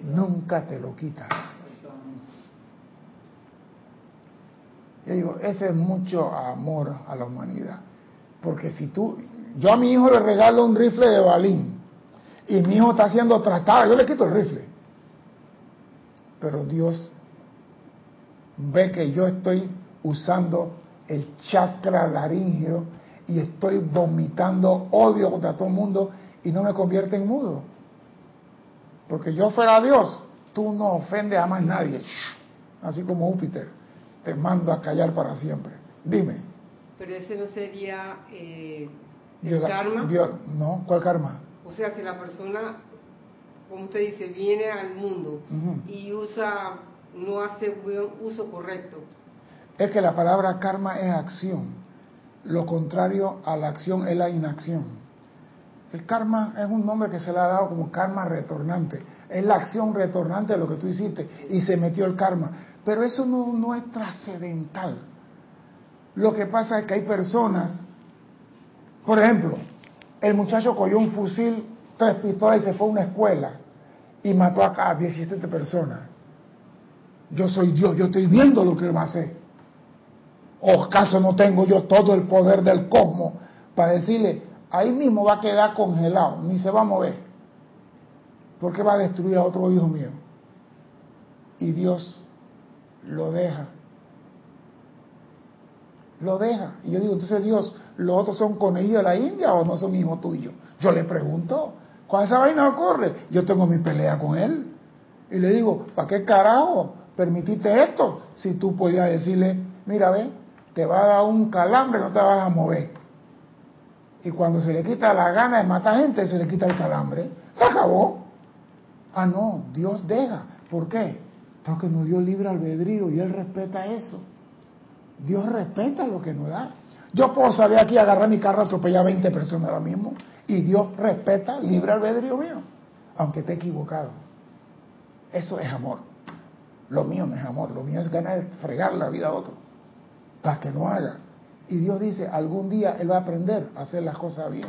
nunca te lo quita. Yo digo, ese es mucho amor a la humanidad. Porque si tú, yo a mi hijo le regalo un rifle de balín y mi hijo está siendo tratado, yo le quito el rifle. Pero Dios ve que yo estoy usando el chakra laringio y estoy vomitando odio contra todo el mundo y no me convierte en mudo. Porque yo fuera Dios, tú no ofendes a más nadie. Así como Júpiter, te mando a callar para siempre. Dime. Pero ese no sería eh, el karma. no, ¿cuál karma? O sea, si la persona, como usted dice, viene al mundo y usa, no hace buen uso correcto. Es que la palabra karma es acción. Lo contrario a la acción es la inacción. El karma es un nombre que se le ha dado como karma retornante. Es la acción retornante de lo que tú hiciste y se metió el karma. Pero eso no, no es trascendental. Lo que pasa es que hay personas, por ejemplo, el muchacho cogió un fusil, tres pistolas y se fue a una escuela y mató a 17 personas. Yo soy Dios, yo estoy viendo lo que él va a. ¿O acaso no tengo yo todo el poder del cosmos para decirle, ahí mismo va a quedar congelado, ni se va a mover? Porque va a destruir a otro hijo mío. Y Dios lo deja. Lo deja. Y yo digo, entonces Dios, ¿los otros son conejillos de la India o no son hijos tuyos? Yo le pregunto, cuando esa vaina ocurre, yo tengo mi pelea con él. Y le digo, ¿para qué carajo permitiste esto? Si tú podías decirle, mira, ve, te va a dar un calambre, no te vas a mover. Y cuando se le quita la gana de matar gente, se le quita el calambre. Se acabó. Ah, no, Dios deja. ¿Por qué? Porque nos dio libre albedrío y Él respeta eso. Dios respeta lo que nos da. Yo puedo salir aquí, agarrar mi carro, atropellar a 20 personas ahora mismo y Dios respeta libre albedrío mío, aunque esté equivocado. Eso es amor. Lo mío no es amor, lo mío es ganar de fregar la vida a otro para que no haga. Y Dios dice, algún día Él va a aprender a hacer las cosas bien.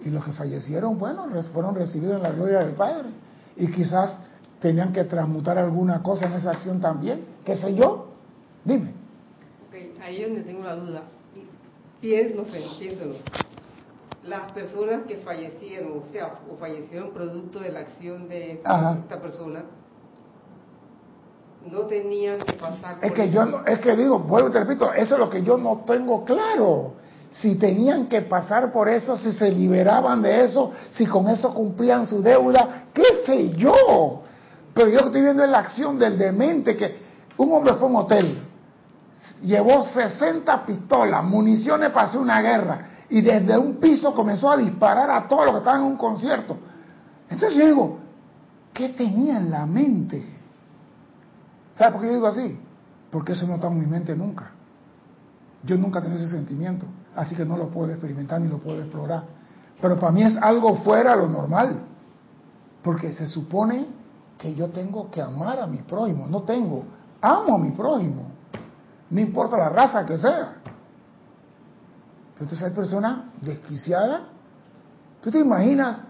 Y los que fallecieron, bueno, fueron recibidos en la gloria del Padre. Y quizás tenían que transmutar alguna cosa en esa acción también. ¿Qué sé yo? Dime. Ahí es donde tengo la duda. No sé, piénsalo. Las personas que fallecieron, o sea, o fallecieron producto de la acción de esta persona, no tenían que pasar por es que yo no, es que digo vuelvo y te repito eso es lo que yo no tengo claro. Si tenían que pasar por eso si se liberaban de eso si con eso cumplían su deuda qué sé yo. Pero yo estoy viendo en la acción del demente que un hombre fue a un hotel llevó 60 pistolas municiones para hacer una guerra y desde un piso comenzó a disparar a todos los que estaban en un concierto entonces yo digo ¿qué tenía en la mente? ¿Sabe por qué yo digo así? Porque eso no está en mi mente nunca. Yo nunca he tenido ese sentimiento, así que no lo puedo experimentar ni lo puedo explorar. Pero para mí es algo fuera de lo normal, porque se supone que yo tengo que amar a mi prójimo, no tengo, amo a mi prójimo, no importa la raza que sea. Entonces hay personas desquiciadas. ¿Tú te imaginas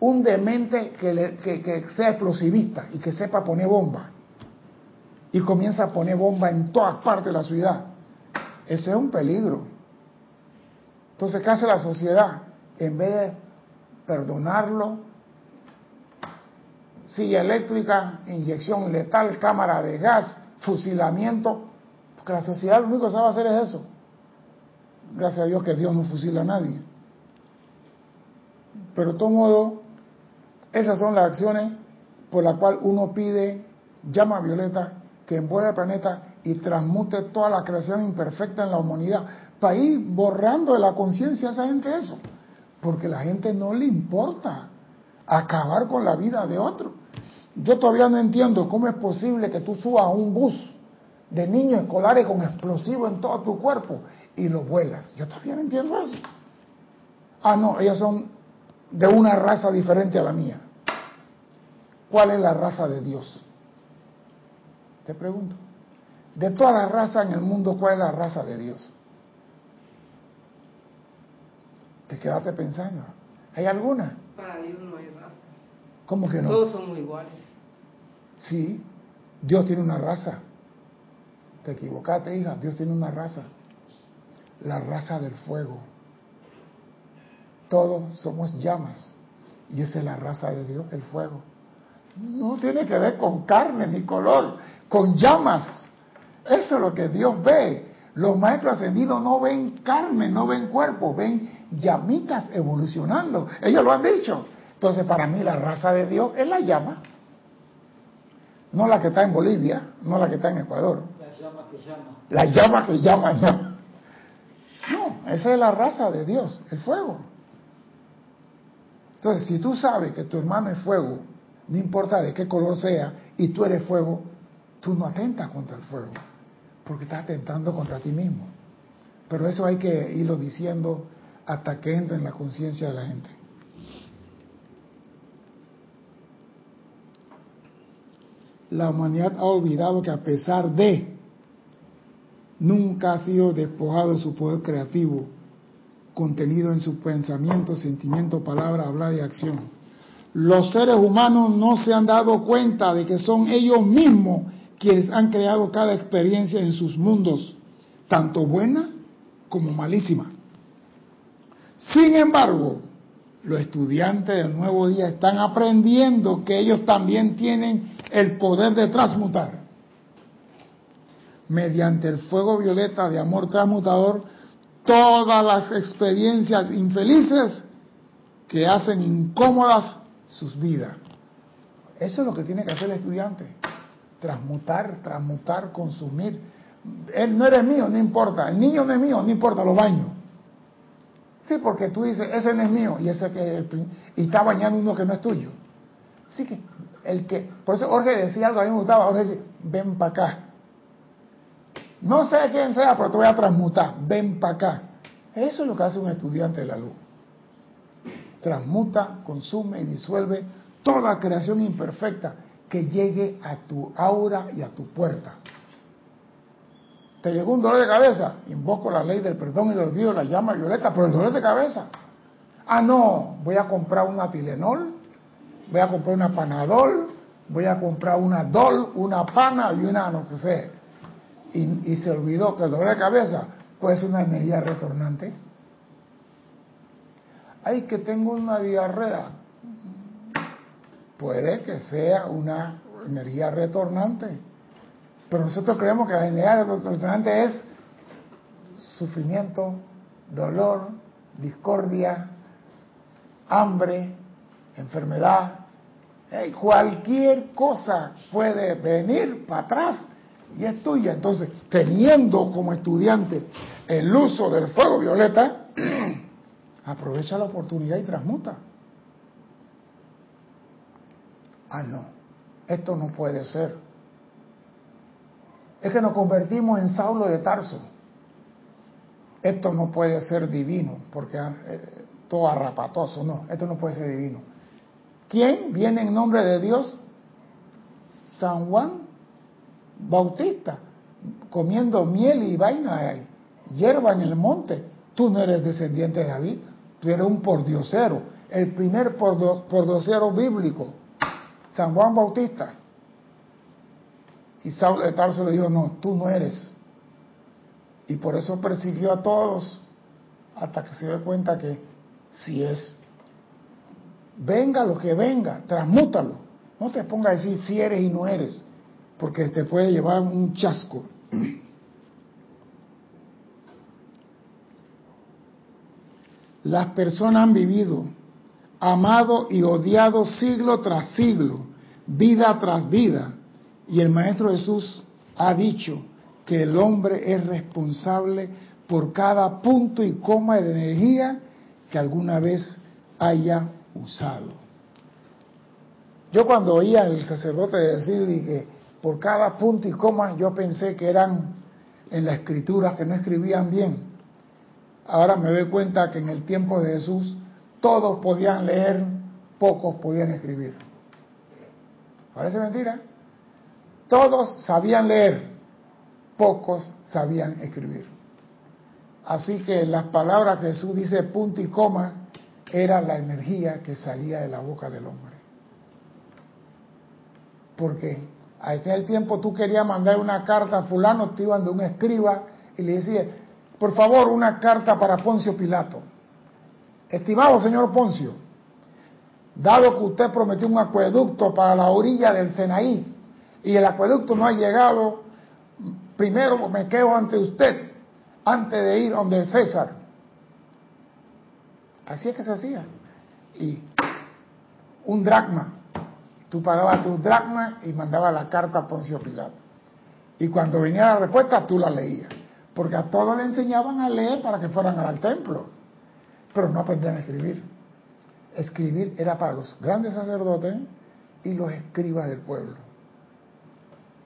un demente que, sea explosivista y que sepa poner bombas? y comienza a poner bomba en todas partes de la ciudad. Ese es un peligro. Entonces, ¿qué hace la sociedad? En vez de perdonarlo, silla eléctrica, inyección letal, cámara de gas, fusilamiento, la sociedad lo único que sabe hacer es eso. Gracias a Dios que Dios no fusila a nadie. Pero de todo modo, esas son las acciones por las cuales uno pide llama violeta que envuelve el planeta y transmute toda la creación imperfecta en la humanidad, para ir borrando de la conciencia a esa gente eso, porque la gente no le importa acabar con la vida de otro. Yo todavía no entiendo cómo es posible que tú subas a un bus de niños escolares con explosivos en todo tu cuerpo y lo vuelas. Yo todavía no entiendo eso. Ah, no, ellos son de una raza diferente a la mía. ¿Cuál es la raza de Dios? Te pregunto. De todas las razas en el mundo, ¿cuál es la raza de Dios? Te quedaste pensando. ¿Hay alguna? Para Dios no hay raza. ¿Cómo que no? Todos somos iguales. Sí, Dios tiene una raza. Te equivocaste, hija. Dios tiene una raza. La raza del fuego. Todos somos llamas. Y esa es la raza de Dios, el fuego. No tiene que ver con carne ni color, con llamas. Eso es lo que Dios ve. Los maestros ascendidos no ven carne, no ven cuerpo, ven llamitas evolucionando. Ellos lo han dicho. Entonces, para mí, la raza de Dios es la llama. No la que está en Bolivia, no la que está en Ecuador. La llama que llama. La llama que llama, no. No, esa es la raza de Dios, el fuego. Entonces, si tú sabes que tu hermano es fuego, no importa de qué color sea, y tú eres fuego, tú no atentas contra el fuego, porque estás atentando contra ti mismo. Pero eso hay que irlo diciendo hasta que entre en la conciencia de la gente. La humanidad ha olvidado que a pesar de, nunca ha sido despojado de su poder creativo, contenido en su pensamiento, sentimiento, palabra, hablar y acción. Los seres humanos no se han dado cuenta de que son ellos mismos quienes han creado cada experiencia en sus mundos, tanto buena como malísima. Sin embargo, los estudiantes del nuevo día están aprendiendo que ellos también tienen el poder de transmutar. Mediante el fuego violeta de amor transmutador, todas las experiencias infelices que hacen incómodas sus vidas. Eso es lo que tiene que hacer el estudiante. Transmutar, transmutar, consumir. Él no eres mío, no importa. El niño no es mío, no importa, lo baño. Sí, porque tú dices, ese no es mío y ese que y está bañando uno que no es tuyo. Así que el que, por eso Jorge decía algo, a mí me gustaba, Jorge dice, ven para acá. No sé quién sea, pero te voy a transmutar, ven para acá. Eso es lo que hace un estudiante de la luz. Transmuta, consume y disuelve toda creación imperfecta que llegue a tu aura y a tu puerta. Te llegó un dolor de cabeza, invoco la ley del perdón y del olvido, la llama violeta, pero el dolor de cabeza. Ah, no, voy a comprar una Tilenol, voy a comprar una Panadol, voy a comprar una Dol, una Pana y una no sé. Y, y se olvidó que el dolor de cabeza puede ser una energía retornante. Ay, que tengo una diarrea. Puede que sea una energía retornante pero nosotros creemos que la energía retornante es sufrimiento, dolor, discordia, hambre, enfermedad. cualquier cosa puede venir para atrás y es tuya. Entonces, teniendo como estudiante el uso del fuego violeta, aprovecha la oportunidad y transmuta. Ah, no, esto no puede ser es que nos convertimos en Saulo de Tarso. Esto no puede ser divino, porque eh, todo arrapatoso, no, esto no puede ser divino. ¿Quién viene en nombre de Dios? San Juan Bautista, comiendo miel y vaina, hierba en el monte. Tú no eres descendiente de David, tú eres un pordiosero, el primer pordiosero bíblico, San Juan Bautista. Y Saulo de Tarso le dijo, no, tú no eres. Y por eso persiguió a todos hasta que se dio cuenta que sí es. Venga lo que venga, transmútalo. No te ponga a decir si eres y no eres, porque te puede llevar un chasco. Las personas han vivido, amado y odiado siglo tras siglo, vida tras vida. Y el Maestro Jesús ha dicho que el hombre es responsable por cada punto y coma de energía que alguna vez haya usado. Yo cuando oía al sacerdote decir que por cada punto y coma, yo pensé que eran en la escritura que no escribían bien. Ahora me doy cuenta que en el tiempo de Jesús todos podían leer, pocos podían escribir. Parece mentira. Todos sabían leer, pocos sabían escribir. Así que las palabras que Jesús dice punto y coma era la energía que salía de la boca del hombre. Porque en aquel tiempo tú querías mandar una carta a fulano, te iban de un escriba y le decía, por favor, una carta para Poncio Pilato. Estimado señor Poncio, dado que usted prometió un acueducto para la orilla del Senaí y el acueducto no ha llegado, primero me quedo ante usted antes de ir donde el César. Así es que se hacía. Y un dracma. Tú pagabas tu dracma y mandabas la carta a Poncio Pilato. Y cuando venía la respuesta, tú la leías porque a todos le enseñaban a leer para que fueran al templo, pero no aprendían a escribir. Escribir era para los grandes sacerdotes y los escribas del pueblo.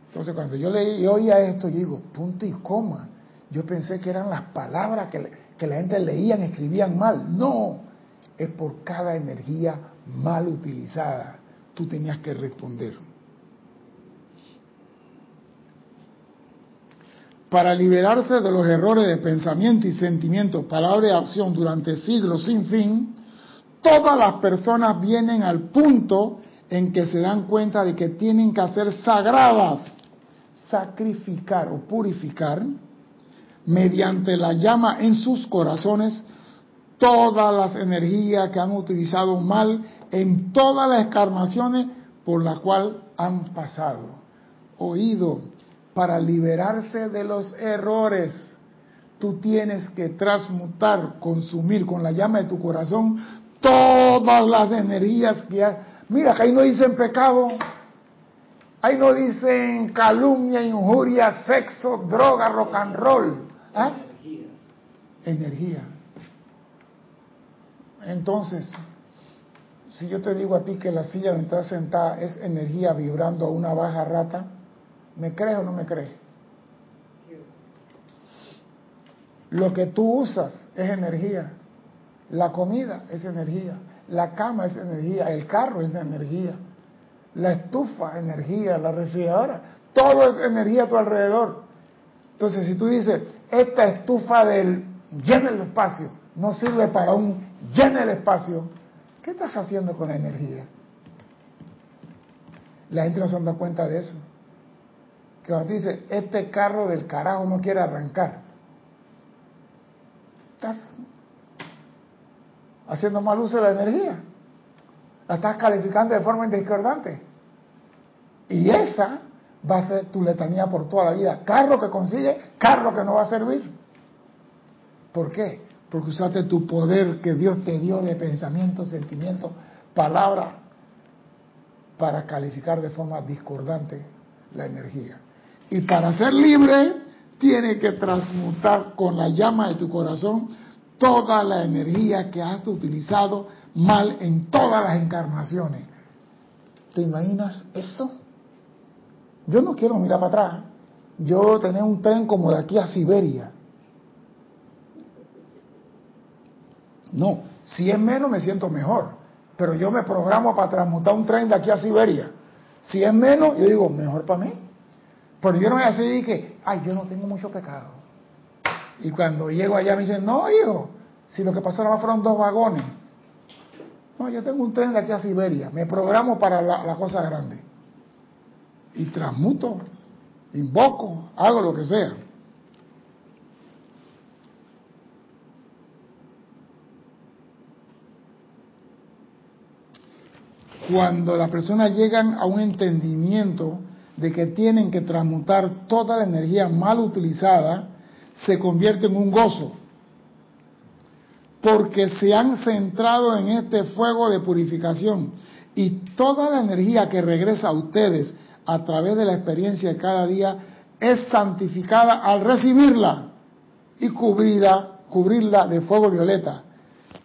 Entonces cuando yo leí y oía esto, yo digo, punto y coma. Yo pensé que eran las palabras que, que la gente leían, escribían mal. No, es por cada energía mal utilizada. Tú tenías que responder. para liberarse de los errores de pensamiento y sentimiento, palabra y acción durante siglos sin fin, todas las personas vienen al punto en que se dan cuenta de que tienen que hacer sagradas, sacrificar o purificar, mediante la llama en sus corazones, todas las energías que han utilizado mal en todas las encarnaciones por las cuales han pasado. Oído, para liberarse de los errores, tú tienes que transmutar, consumir con la llama de tu corazón todas las energías que hay. Mira, que ahí no dicen pecado, ahí no dicen calumnia, injuria, sexo, droga, rock and roll. ¿Ah? Energía. Energía. Entonces, si yo te digo a ti que la silla donde estás sentada es energía vibrando a una baja rata, ¿Me crees o no me crees? Lo que tú usas es energía. La comida es energía. La cama es energía. El carro es energía. La estufa, energía. La refrigeradora. Todo es energía a tu alrededor. Entonces, si tú dices, esta estufa del llena el espacio, no sirve para un llena el espacio, ¿qué estás haciendo con la energía? La gente no se da cuenta de eso que cuando dice, este carro del carajo no quiere arrancar, estás haciendo mal uso de la energía, la estás calificando de forma indiscordante. Y esa va a ser tu letanía por toda la vida. Carro que consigue, carro que no va a servir. ¿Por qué? Porque usaste tu poder que Dios te dio de pensamiento, sentimiento, palabra, para calificar de forma discordante la energía. Y para ser libre, tiene que transmutar con la llama de tu corazón toda la energía que has utilizado mal en todas las encarnaciones. ¿Te imaginas eso? Yo no quiero mirar para atrás. Yo tener un tren como de aquí a Siberia. No, si es menos me siento mejor, pero yo me programo para transmutar un tren de aquí a Siberia. Si es menos, yo digo, mejor para mí. Pero yo no voy a que, ay, yo no tengo mucho pecado. Y cuando llego allá me dicen, no, hijo, si lo que más fueron dos vagones. No, yo tengo un tren de aquí a Siberia, me programo para la, cosa grande. Y transmuto invoco, hago lo que sea. Cuando las personas llegan a un entendimiento de que tienen que transmutar toda la energía mal utilizada, se convierte en un gozo. Porque se han centrado en este fuego de purificación y toda la energía que regresa a ustedes a través de la experiencia de cada día es santificada al recibirla y cubrirla, cubrirla de fuego violeta,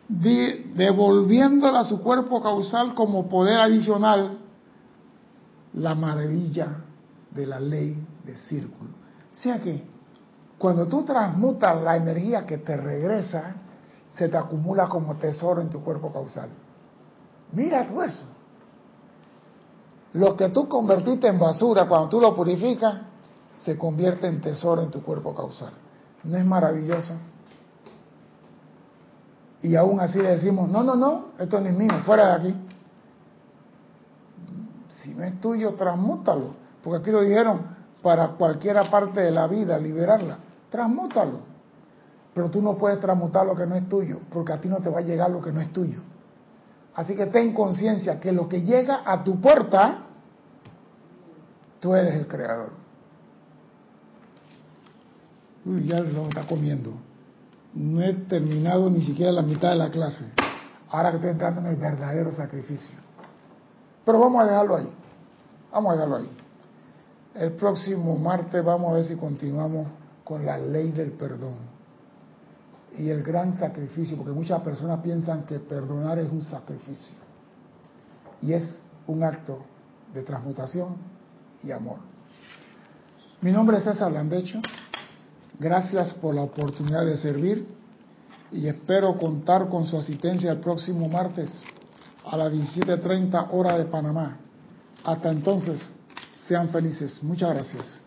devolviéndola a su cuerpo causal como poder adicional la maravilla de la ley de círculo. O sea que cuando tú transmutas la energía que te regresa, se te acumula como tesoro en tu cuerpo causal. Mira tú eso. Lo que tú convertiste en basura cuando tú lo purificas, se convierte en tesoro en tu cuerpo causal. ¿No es maravilloso? Y aún así le decimos, no, no, no, esto no es mío, fuera de aquí. Si no es tuyo, transmútalo. Porque aquí lo dijeron, para cualquiera parte de la vida, liberarla. Transmútalo. Pero tú no puedes transmutar lo que no es tuyo, porque a ti no te va a llegar lo que no es tuyo. Así que ten conciencia que lo que llega a tu puerta, tú eres el creador. Uy, ya lo está comiendo. No he terminado ni siquiera la mitad de la clase. Ahora que estoy entrando en el verdadero sacrificio. Pero vamos a dejarlo ahí. Vamos a dejarlo ahí. El próximo martes vamos a ver si continuamos con la ley del perdón y el gran sacrificio, porque muchas personas piensan que perdonar es un sacrificio y es un acto de transmutación y amor. Mi nombre es César Landecho, gracias por la oportunidad de servir y espero contar con su asistencia el próximo martes a las 17.30 hora de Panamá. Hasta entonces, sean felices. Muchas gracias.